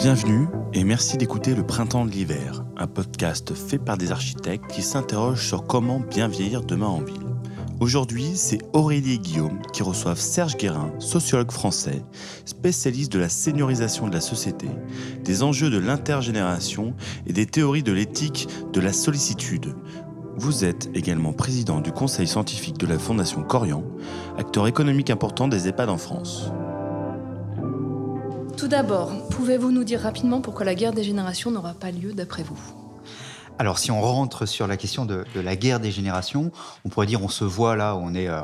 Bienvenue et merci d'écouter Le Printemps de l'hiver, un podcast fait par des architectes qui s'interrogent sur comment bien vieillir demain en ville. Aujourd'hui, c'est Aurélie Guillaume qui reçoivent Serge Guérin, sociologue français, spécialiste de la seniorisation de la société, des enjeux de l'intergénération et des théories de l'éthique de la sollicitude. Vous êtes également président du conseil scientifique de la Fondation Corian, acteur économique important des EHPAD en France. Tout d'abord, pouvez-vous nous dire rapidement pourquoi la guerre des générations n'aura pas lieu d'après vous? Alors, si on rentre sur la question de, la guerre des générations, on pourrait dire on se voit là, on est euh,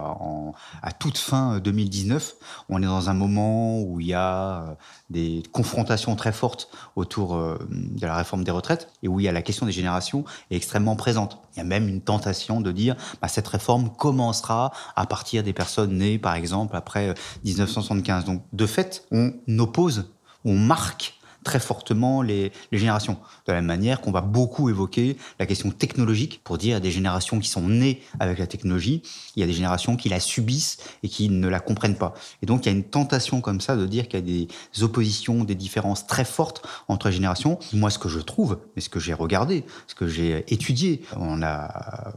à toute fin 2019, on est dans un moment où il y a euh, des confrontations très fortes autour euh, de la réforme des retraites et où il y a la question des générations est extrêmement présente. Il y a même une tentation de dire bah, cette réforme commencera à partir des personnes nées, par exemple, après 1975. Donc, de fait, on oppose, on marque très fortement les, générations. De la même manière qu'on va beaucoup évoquer la question technologique pour dire des générations qui sont nées avec la technologie, il y a des générations qui la subissent et qui ne la comprennent pas. Et donc il y a une tentation comme ça de dire qu'il y a des oppositions, des différences très fortes entre les générations. Moi, ce que je trouve, et ce que j'ai regardé, ce que j'ai étudié, on a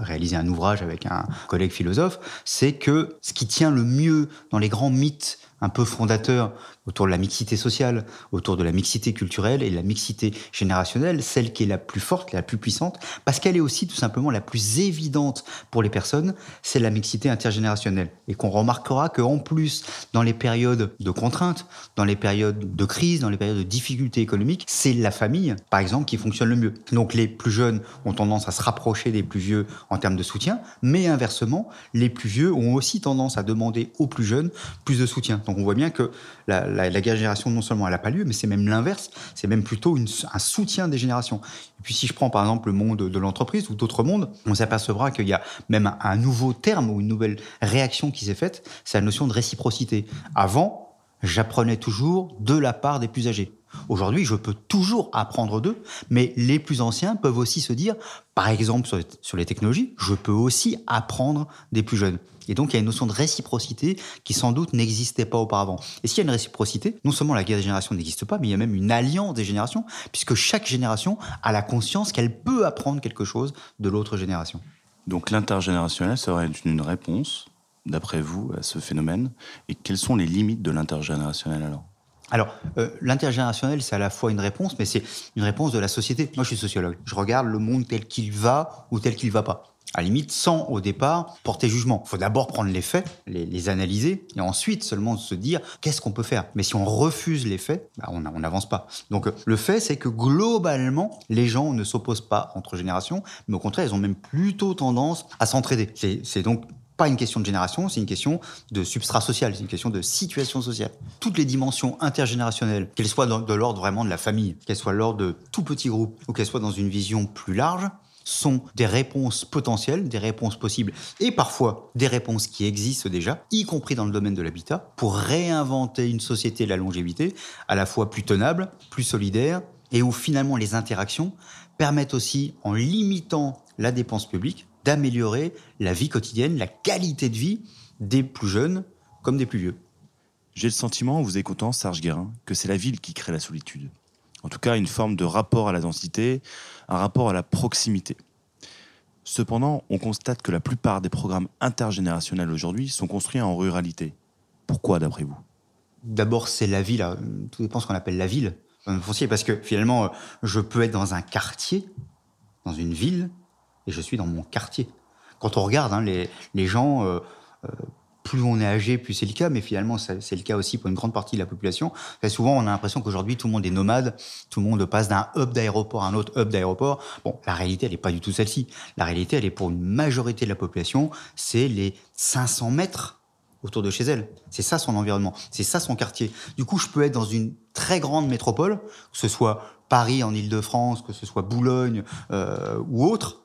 réalisé un ouvrage avec un collègue philosophe, c'est que ce qui tient le mieux dans les grands mythes un peu fondateur autour de la mixité sociale, autour de la mixité culturelle et la mixité générationnelle, celle qui est la plus forte, la plus puissante, parce qu'elle est aussi tout simplement la plus évidente pour les personnes, c'est la mixité intergénérationnelle. Et qu'on remarquera qu'en plus, dans les périodes de contraintes, dans les périodes de crise, dans les périodes de difficultés économiques, c'est la famille, par exemple, qui fonctionne le mieux. Donc les plus jeunes ont tendance à se rapprocher des plus vieux en termes de soutien, mais inversement, les plus vieux ont aussi tendance à demander aux plus jeunes plus de soutien. Donc on voit bien que la, guerre génération, non seulement elle n'a pas lieu, mais c'est même l'inverse, c'est même plutôt un soutien des générations. Et puis si je prends par exemple le monde de l'entreprise ou d'autres mondes, on s'apercevra qu'il y a même un, nouveau terme ou une nouvelle réaction qui s'est faite, c'est la notion de réciprocité. Avant, j'apprenais toujours de la part des plus âgés. Aujourd'hui, je peux toujours apprendre d'eux, mais les plus anciens peuvent aussi se dire, par exemple sur les, technologies, je peux aussi apprendre des plus jeunes. Et donc, il y a une notion de réciprocité qui sans doute n'existait pas auparavant. Et s'il y a une réciprocité, non seulement la guerre des générations n'existe pas, mais il y a même une alliance des générations, puisque chaque génération a la conscience qu'elle peut apprendre quelque chose de l'autre génération. Donc l'intergénérationnel serait une réponse, d'après vous, à ce phénomène. Et quelles sont les limites de l'intergénérationnel alors? Alors, euh, l'intergénérationnel, c'est à la fois une réponse, mais c'est une réponse de la société. Moi, je suis sociologue. Je regarde le monde tel qu'il va ou tel qu'il ne va pas. À la limite, sans au départ porter jugement. Il faut d'abord prendre les faits, les, analyser, et ensuite seulement se dire qu'est-ce qu'on peut faire? Mais si on refuse les faits, bah, on n'avance pas. Donc le fait, c'est que globalement, les gens ne s'opposent pas entre générations, mais au contraire, ils ont même plutôt tendance à s'entraider. C'est donc pas une question de génération, c'est une question de substrat social, c'est une question de situation sociale. Toutes les dimensions intergénérationnelles, qu'elles soient de l'ordre vraiment de la famille, qu'elles soient l'ordre de tout petit groupe, ou qu'elles soient dans une vision plus large, sont des réponses potentielles, des réponses possibles, et parfois des réponses qui existent déjà, y compris dans le domaine de l'habitat, pour réinventer une société de la longévité, à la fois plus tenable, plus solidaire, et où finalement les interactions permettent aussi, en limitant la dépense publique, d'améliorer la vie quotidienne, la qualité de vie des plus jeunes comme des plus vieux. J'ai le sentiment, en vous écoutant, Serge Guérin, que c'est la ville qui crée la solitude. En tout cas, une forme de rapport à la densité, un rapport à la proximité. Cependant, on constate que la plupart des programmes intergénérationnels aujourd'hui sont construits en ruralité. Pourquoi, d'après vous? D'abord, c'est la ville. Tout dépend de ce qu'on appelle la ville. Parce que finalement, je peux être dans un quartier, dans une ville, et je suis dans mon quartier. Quand on regarde hein, les, les, gens, euh, euh, plus on est âgé, plus c'est le cas, mais finalement c'est le cas aussi pour une grande partie de la population. Très souvent, on a l'impression qu'aujourd'hui tout le monde est nomade, tout le monde passe d'un hub d'aéroport à un autre hub d'aéroport. Bon, la réalité, elle n'est pas du tout celle-ci. La réalité, elle est pour une majorité de la population, c'est les 500 mètres autour de chez elle. C'est ça son environnement, c'est ça son quartier. Du coup, je peux être dans une très grande métropole, que ce soit Paris en Ile-de-France, que ce soit Boulogne euh, ou autre,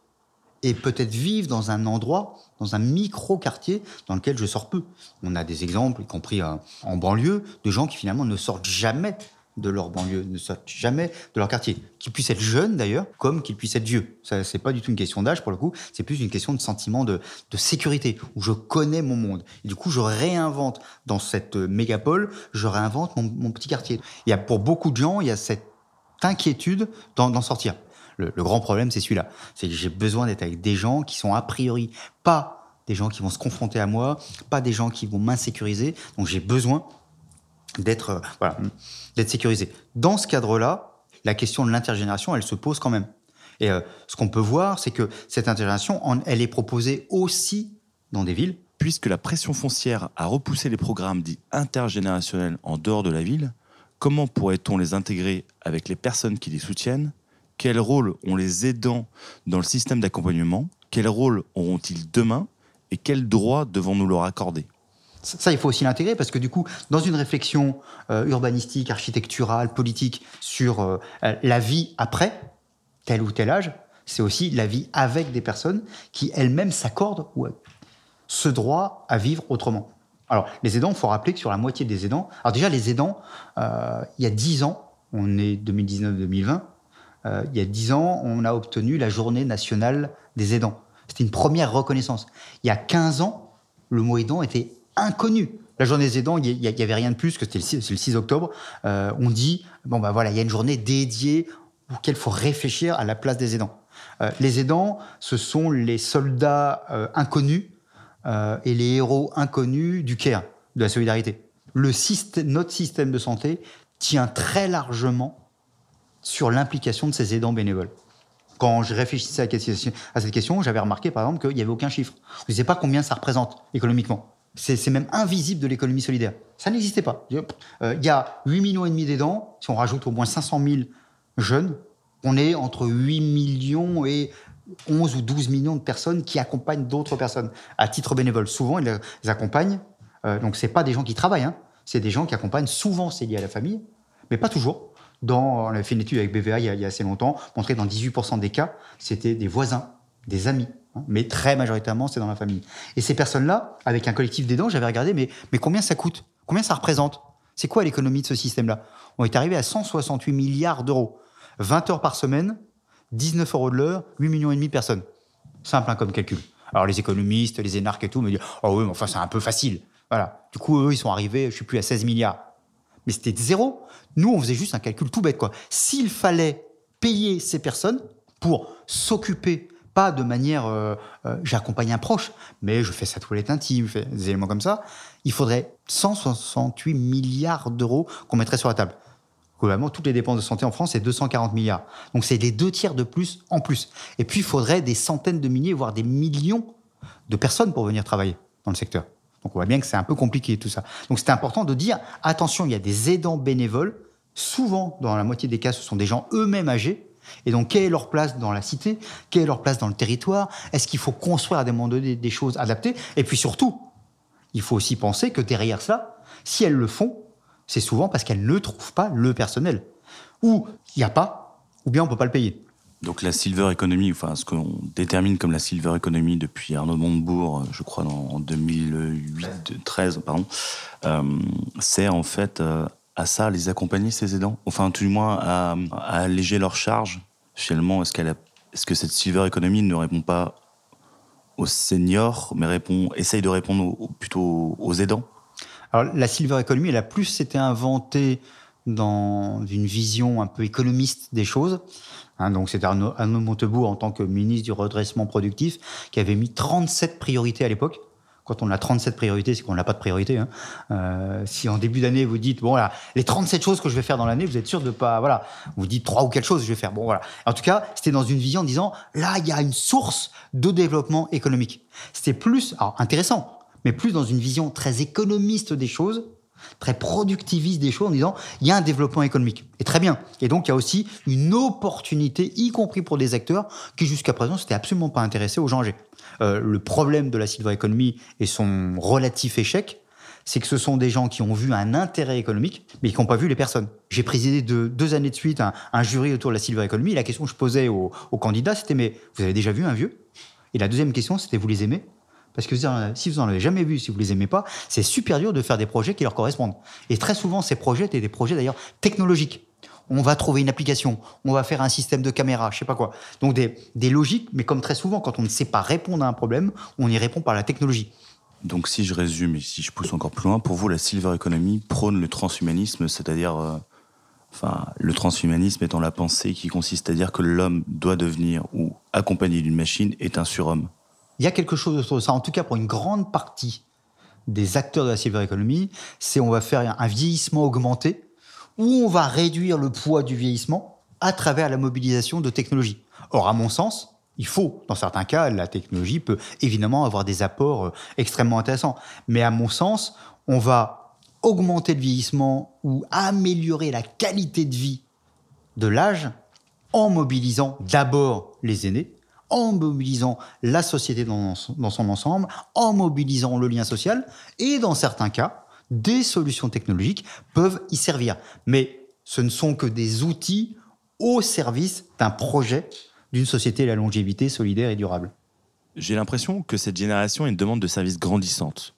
et peut-être vivre dans un endroit, dans un micro-quartier dans lequel je sors peu. On a des exemples, y compris euh, en banlieue, de gens qui finalement ne sortent jamais de leur banlieue, ne sortent jamais de leur quartier. Qu'ils puissent être jeunes d'ailleurs, comme qu'ils puissent être vieux. Ça, c'est pas du tout une question d'âge pour le coup, c'est plus une question de sentiment de, sécurité, où je connais mon monde. Et du coup, je réinvente dans cette mégapole, je réinvente mon, mon petit quartier. Il y a pour beaucoup de gens, il y a cette inquiétude d'en sortir. Le, grand problème, c'est celui-là. C'est que j'ai besoin d'être avec des gens qui sont a priori pas des gens qui vont se confronter à moi, pas des gens qui vont m'insécuriser. Donc j'ai besoin d'être euh, d'être sécurisé. Dans ce cadre-là, la question de l'intergénération, elle se pose quand même. Et euh, ce qu'on peut voir, c'est que cette intergénération, elle est proposée aussi dans des villes. Puisque la pression foncière a repoussé les programmes dits intergénérationnels en dehors de la ville, comment pourrait-on les intégrer avec les personnes qui les soutiennent Quel rôle ont les aidants dans le système d'accompagnement Quel rôle auront-ils demain Et quels droits devons-nous leur accorder? Ça, il faut aussi l'intégrer parce que du coup, dans une réflexion euh, urbanistique, architecturale, politique sur euh, la vie après tel ou tel âge, c'est aussi la vie avec des personnes qui elles-mêmes s'accordent ce droit à vivre autrement. Alors, les aidants, il faut rappeler que sur la moitié des aidants, alors déjà, les aidants, euh, il y a 10 ans, on est 2019-2020, il y a 10 ans, on a obtenu la journée nationale des aidants. C'était une première reconnaissance. Il y a 15 ans, le mot aidant était inconnu. La journée des aidants, il n'y avait rien de plus que c'était le, 6 octobre. Euh, on dit, bon ben voilà, il y a une journée dédiée auquel il faut réfléchir à la place des aidants. Euh, les aidants, ce sont les soldats euh, inconnus et les héros inconnus du CARE, de la solidarité. Notre système de santé tient très largement sur l'implication de ces aidants bénévoles. Quand je réfléchissais à cette question, j'avais remarqué par exemple qu'il n'y avait aucun chiffre. Je ne sais pas combien ça représente économiquement. C'est même invisible de l'économie solidaire. Ça n'existait pas. Euh, il y a 8 millions et demi d'aidants. Si on rajoute au moins 500 000 jeunes, on est entre 8 millions et 11 ou 12 millions de personnes qui accompagnent d'autres personnes à titre bénévole. Souvent, ils les accompagnent. Euh, donc, c'est pas des gens qui travaillent. Hein. C'est des gens qui accompagnent. Souvent, c'est lié à la famille, mais pas toujours. Dans, on a fait une étude avec BVA il y a, assez longtemps, montré dans 18% des cas, c'était des voisins, des amis, Hein, mais très majoritairement, c'est dans la famille. Et ces personnes-là, avec un collectif d'aidants, j'avais regardé, mais, mais combien ça coûte? Combien ça représente? C'est quoi l'économie de ce système-là? On est arrivé à 168 milliards d'euros. 20 heures par semaine, 19 euros de l'heure, 8 millions et demi de personnes. Simple hein, comme calcul. Alors les économistes, les énarques et tout me disent « Oh oui, mais enfin c'est un peu facile ». Voilà. Du coup, eux, ils sont arrivés, je suis plus, à 16 milliards. Mais c'était zéro. Nous, on faisait juste un calcul tout bête. quoi. S'il fallait payer ces personnes pour s'occuper pas de manière, euh, euh, j'accompagne un proche, mais je fais sa toilette intime, je fais des éléments comme ça. Il faudrait 168 milliards d'euros qu'on mettrait sur la table. Globalement, toutes les dépenses de santé en France, c'est 240 milliards. Donc c'est les deux tiers de plus en plus. Et puis, il faudrait des centaines de milliers, voire des millions de personnes pour venir travailler dans le secteur. Donc on voit bien que c'est un peu compliqué tout ça. Donc c'est important de dire, attention, il y a des aidants bénévoles. Souvent, dans la moitié des cas, ce sont des gens eux-mêmes âgés et donc, quelle est leur place dans la cité? Quelle est leur place dans le territoire? Est-ce qu'il faut construire à des moments des choses adaptées? Et puis surtout, il faut aussi penser que derrière cela, si elles le font, c'est souvent parce qu'elles ne trouvent pas le personnel. Ou il n'y a pas, ou bien on ne peut pas le payer. Donc la silver economy, enfin ce qu'on détermine comme la silver economy depuis Arnaud Montebourg, je crois en 2008-13, pardon, euh, c'est en fait euh, à ça, les accompagner, ces aidants? Enfin, tout du moins, à, alléger leurs charges Finalement, est-ce que cette silver economy ne répond pas aux seniors, mais répond, essaye de répondre plutôt aux aidants? Alors, la silver economy, elle a plus été inventée dans une vision un peu économiste des choses. Hein, donc, c'est Arnaud, Arnaud Montebourg, en tant que ministre du redressement productif, qui avait mis 37 priorités à l'époque quand on a 37 priorités, c'est qu'on n'a pas de priorité. Hein. Euh, si en début d'année vous dites bon voilà les 37 choses que je vais faire dans l'année, vous êtes sûr de pas voilà vous dites trois ou quatre choses que je vais faire. Bon voilà. En tout cas, c'était dans une vision en disant là il y a une source de développement économique. C'était plus alors, intéressant, mais plus dans une vision très économiste des choses très productiviste des choses en disant il y a un développement économique. Et très bien. Et donc il y a aussi une opportunité, y compris pour des acteurs qui jusqu'à présent s'étaient absolument pas intéressés au changer. Euh, le problème de la silver economy et son relatif échec, c'est que ce sont des gens qui ont vu un intérêt économique, mais qui n'ont pas vu les personnes. J'ai présidé de, deux années de suite un, jury autour de la silver economy. La question que je posais aux, aux candidats, c'était mais vous avez déjà vu un vieux? Et la deuxième question, c'était vous les aimez? Parce que si vous n'en avez jamais vu, si vous les aimez pas, c'est super dur de faire des projets qui leur correspondent. Et très souvent, ces projets étaient des projets d'ailleurs technologiques. On va trouver une application, on va faire un système de caméra, je sais pas quoi. Donc des, des logiques, mais comme très souvent, quand on ne sait pas répondre à un problème, on y répond par la technologie. Donc si je résume et si je pousse encore plus loin, pour vous, la silver economy prône le transhumanisme, c'est-à-dire, euh, enfin, le transhumanisme étant la pensée qui consiste à dire que l'homme doit devenir ou accompagné d'une machine est un surhomme. Il y a quelque chose autour de ça, en tout cas pour une grande partie des acteurs de la silver c'est on va faire un vieillissement augmenté où on va réduire le poids du vieillissement à travers la mobilisation de technologies. Or, à mon sens, il faut, dans certains cas, la technologie peut évidemment avoir des apports euh, extrêmement intéressants. Mais à mon sens, on va augmenter le vieillissement ou améliorer la qualité de vie de l'âge en mobilisant d'abord les aînés, en mobilisant la société dans son ensemble, en mobilisant le lien social, et dans certains cas, des solutions technologiques peuvent y servir. Mais ce ne sont que des outils au service d'un projet d'une société la longévité solidaire et durable. J'ai l'impression que cette génération a une demande de services grandissante.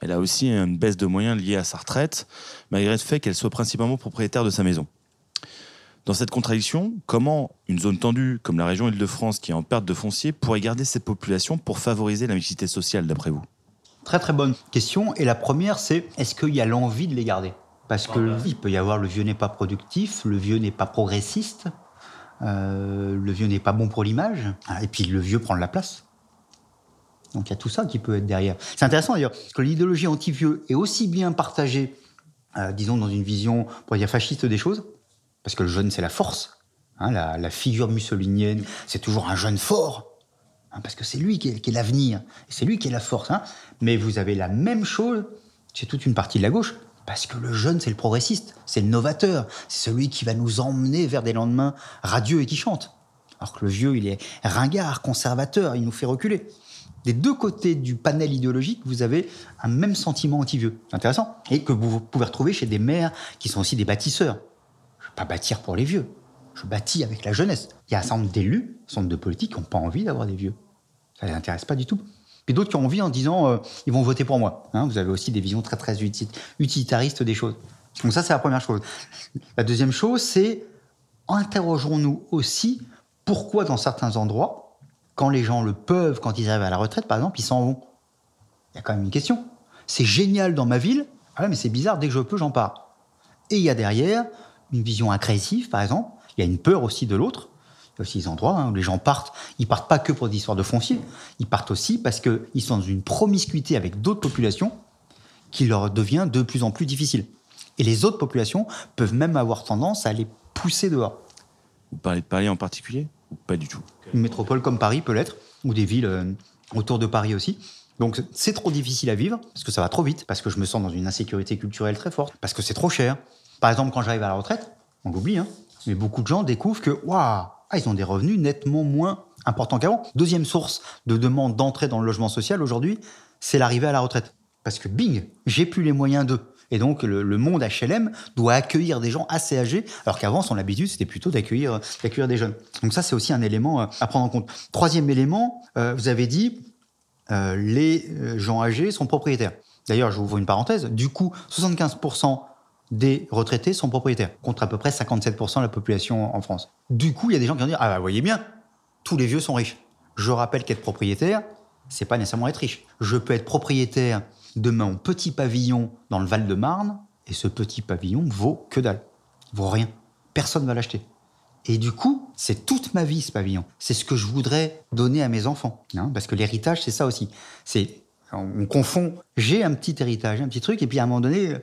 Elle a aussi une baisse de moyens liée à sa retraite, malgré le fait qu'elle soit principalement propriétaire de sa maison. Dans cette contradiction, comment une zone tendue comme la région Île-de-France, qui est en perte de foncier, pourrait garder cette population pour favoriser la mixité sociale, d'après vous? Très très bonne question. Et la première, c'est est-ce qu'il y a l'envie de les garder? Parce qu'il peut y avoir le vieux n'est pas productif, le vieux n'est pas progressiste, euh, le vieux n'est pas bon pour l'image, ah, et puis le vieux prend de la place. Donc il y a tout ça qui peut être derrière. C'est intéressant d'ailleurs, que l'idéologie anti-vieux est aussi bien partagée, euh, disons, dans une vision, pour dire fasciste des choses, parce que le jeune, c'est la force. Hein, la, figure mussolinienne, c'est toujours un jeune fort, hein, parce que c'est lui qui est, l'avenir, c'est lui qui est la force. Hein. Mais vous avez la même chose chez toute une partie de la gauche, parce que le jeune, c'est le progressiste, c'est le novateur, c'est celui qui va nous emmener vers des lendemains radieux et qui chante. Alors que le vieux, il est ringard, conservateur, il nous fait reculer. Des deux côtés du panel idéologique, vous avez un même sentiment anti-vieux. Intéressant. Et que vous pouvez retrouver chez des maires qui sont aussi des bâtisseurs. Pas bâtir pour les vieux. Je bâtis avec la jeunesse. Il y a un certain nombre d'élus, un certain nombre de politiques qui n'ont pas envie d'avoir des vieux. Ça ne les intéresse pas du tout et d'autres qui ont envie en disant euh, ils vont voter pour moi. Hein. vous avez aussi des visions très très utilitaristes des choses. Donc ça c'est la première chose. La deuxième chose c'est interrogeons-nous aussi pourquoi dans certains endroits, quand les gens le peuvent, quand ils arrivent à la retraite par exemple, ils s'en vont. Il y a quand même une question. C'est génial dans ma ville, ah mais c'est bizarre, dès que je peux, j'en pars. Et il y a derrière une vision agressive, par exemple. Il y a une peur aussi de l'autre aussi des endroits hein, où les gens partent. Ils partent pas que pour des histoires de foncier. Ils partent aussi parce qu'ils sont dans une promiscuité avec d'autres populations qui leur devient de plus en plus difficile. Et les autres populations peuvent même avoir tendance à les pousser dehors. Vous parlez de Paris en particulier ou pas du tout? Une métropole comme Paris peut l'être, ou des villes euh, autour de Paris aussi. Donc c'est trop difficile à vivre parce que ça va trop vite, parce que je me sens dans une insécurité culturelle très forte, parce que c'est trop cher. Par exemple, quand j'arrive à la retraite, on l'oublie, hein, mais beaucoup de gens découvrent que waouh, ah, ils ont des revenus nettement moins importants qu'avant. Deuxième source de demande d'entrée dans le logement social aujourd'hui, c'est l'arrivée à la retraite. Parce que bing, j'ai plus les moyens d'eux. Et donc, le, monde HLM doit accueillir des gens assez âgés, alors qu'avant, son habitude, c'était plutôt d'accueillir, des jeunes. Donc ça, c'est aussi un élément euh, à prendre en compte. Troisième élément, euh, vous avez dit, euh, les gens âgés sont propriétaires. D'ailleurs, je vous une parenthèse. Du coup, 75% des retraités sont propriétaires, contre à peu près 57% de la population en France. Du coup, il y a des gens qui vont dire Ah, bah, voyez bien, tous les vieux sont riches. Je rappelle qu'être propriétaire, c'est pas nécessairement être riche. Je peux être propriétaire de mon petit pavillon dans le Val-de-Marne, et ce petit pavillon vaut que dalle. vaut rien. Personne ne va l'acheter. Et du coup, c'est toute ma vie ce pavillon. C'est ce que je voudrais donner à mes enfants. Hein, parce que l'héritage, c'est ça aussi. C'est on confond, j'ai un petit héritage, un petit truc, et puis à un moment donné,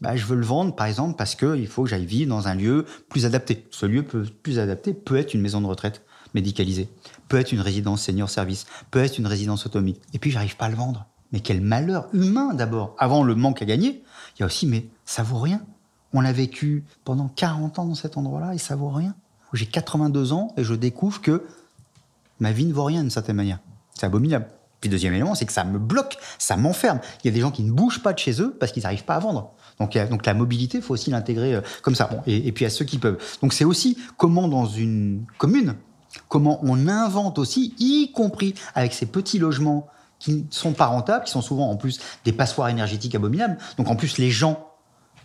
bah, je veux le vendre, par exemple, parce qu'il faut que j'aille vivre dans un lieu plus adapté. Ce lieu plus adapté peut être une maison de retraite médicalisée, peut être une résidence senior service, peut être une résidence autonomie. Et puis, j'arrive pas à le vendre. Mais quel malheur humain d'abord. Avant le manque à gagner, il y a aussi, mais ça vaut rien. On a vécu pendant 40 ans dans cet endroit-là et ça vaut rien. J'ai 82 ans et je découvre que ma vie ne vaut rien d'une certaine manière. C'est abominable. Puis deuxième élément, c'est que ça me bloque, ça m'enferme. Il y a des gens qui ne bougent pas de chez eux parce qu'ils n'arrivent pas à vendre. Donc, donc la mobilité, il faut aussi l'intégrer euh, comme ça. Bon, et, puis à ceux qui peuvent. Donc c'est aussi comment dans une commune, comment on invente aussi, y compris avec ces petits logements qui ne sont pas rentables, qui sont souvent en plus des passoires énergétiques abominables. Donc en plus, les gens,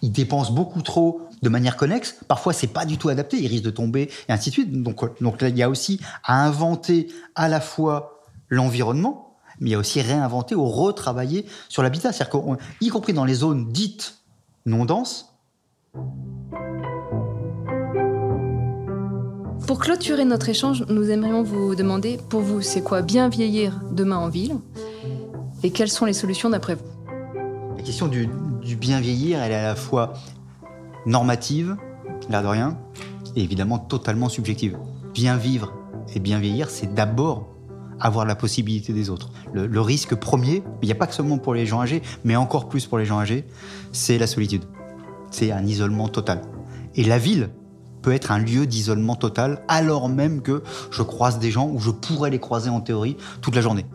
ils dépensent beaucoup trop de manière connexe. Parfois, c'est pas du tout adapté, ils risquent de tomber et ainsi de suite. Donc, donc là, il y a aussi à inventer à la fois l'environnement, mais il y a aussi réinventer ou retravailler sur l'habitat. C'est-à-dire y compris dans les zones dites non denses, Pour clôturer notre échange, nous aimerions vous demander, pour vous, c'est quoi bien vieillir demain en ville Et quelles sont les solutions d'après vous? La question du, bien vieillir, elle est à la fois normative, l'air de rien, et évidemment totalement subjective. Bien vivre et bien vieillir, c'est d'abord avoir la possibilité des autres. Le, risque premier, il n'y a pas que seulement pour les gens âgés, mais encore plus pour les gens âgés, c'est la solitude. C'est un isolement total. Et la ville, peut être un lieu d'isolement total, alors même que je croise des gens où je pourrais les croiser en théorie toute la journée.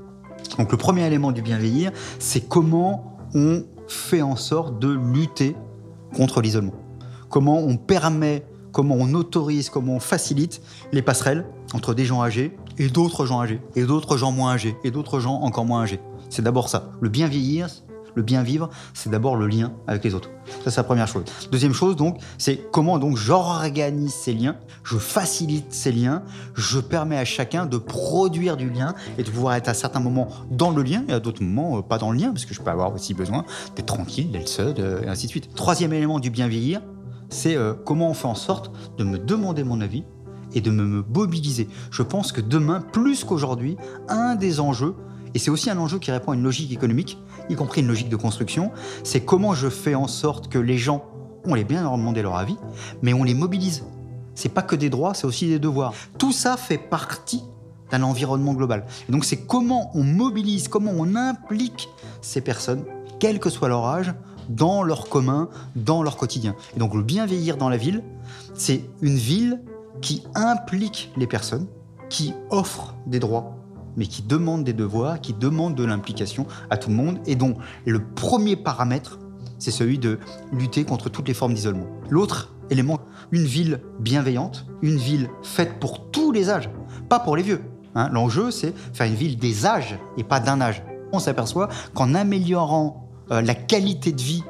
Donc le premier élément du bien vieillir, c'est comment on fait en sorte de lutter contre l'isolement. Comment on permet, comment on autorise, comment on facilite les passerelles entre des gens âgés et d'autres gens âgés, et d'autres gens moins âgés, et d'autres gens encore moins âgés. C'est d'abord ça. Le bien vieillir, le bien vivre, c'est d'abord le lien avec les autres. Ça, c'est la première chose. Deuxième chose, donc, c'est comment donc j'organise ces liens, je facilite ces liens, je permets à chacun de produire du lien et de pouvoir être à certains moments dans le lien et à d'autres moments euh, pas dans le lien, parce que je peux avoir aussi besoin d'être tranquille, d'être seul, euh, et ainsi de suite. Troisième élément du bien vieillir, c'est euh, comment on fait en sorte de me demander mon avis et de me mobiliser. Je pense que demain, plus qu'aujourd'hui, un des enjeux, et c'est aussi un enjeu qui répond à une logique économique, y compris une logique de construction, c'est comment je fais en sorte que les gens, on les bien leur demander leur avis, mais on les mobilise. C'est pas que des droits, c'est aussi des devoirs. Tout ça fait partie d'un environnement global. Et donc c'est comment on mobilise, comment on implique ces personnes, quel que soit leur âge, dans leur commun, dans leur quotidien. Et donc le bien vieillir dans la ville, c'est une ville qui implique les personnes, qui offre des droits mais qui demande des devoirs, qui demande de l'implication à tout le monde, et dont le premier paramètre, c'est celui de lutter contre toutes les formes d'isolement. L'autre élément, une ville bienveillante, une ville faite pour tous les âges, pas pour les vieux. Hein. L'enjeu, c'est faire une ville des âges et pas d'un âge. On s'aperçoit qu'en améliorant euh, la qualité de vie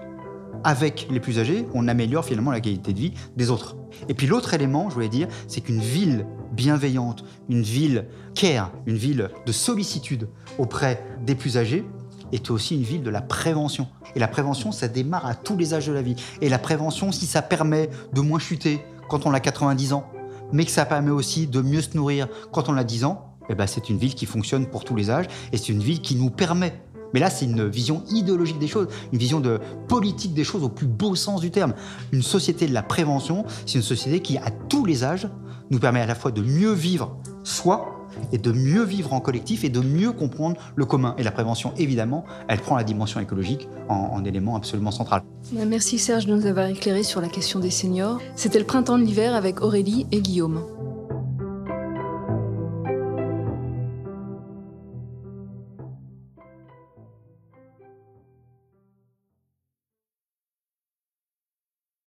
avec les plus âgés, on améliore finalement la qualité de vie des autres. Et puis l'autre élément, je voulais dire, c'est qu'une ville bienveillante, une ville care, une ville de sollicitude auprès des plus âgés, est aussi une ville de la prévention. Et la prévention, ça démarre à tous les âges de la vie. Et la prévention, si ça permet de moins chuter quand on a 90 ans, mais que ça permet aussi de mieux se nourrir quand on a 10 ans, eh ben c'est une ville qui fonctionne pour tous les âges et c'est une ville qui nous permet mais là, c'est une vision idéologique des choses, une vision de politique des choses au plus beau sens du terme. Une société de la prévention, c'est une société qui, à tous les âges, nous permet à la fois de mieux vivre soi et de mieux vivre en collectif et de mieux comprendre le commun. Et la prévention, évidemment, elle prend la dimension écologique en, en élément absolument central. Merci Serge de nous avoir éclairé sur la question des seniors. C'était le printemps de l'hiver avec Aurélie et Guillaume.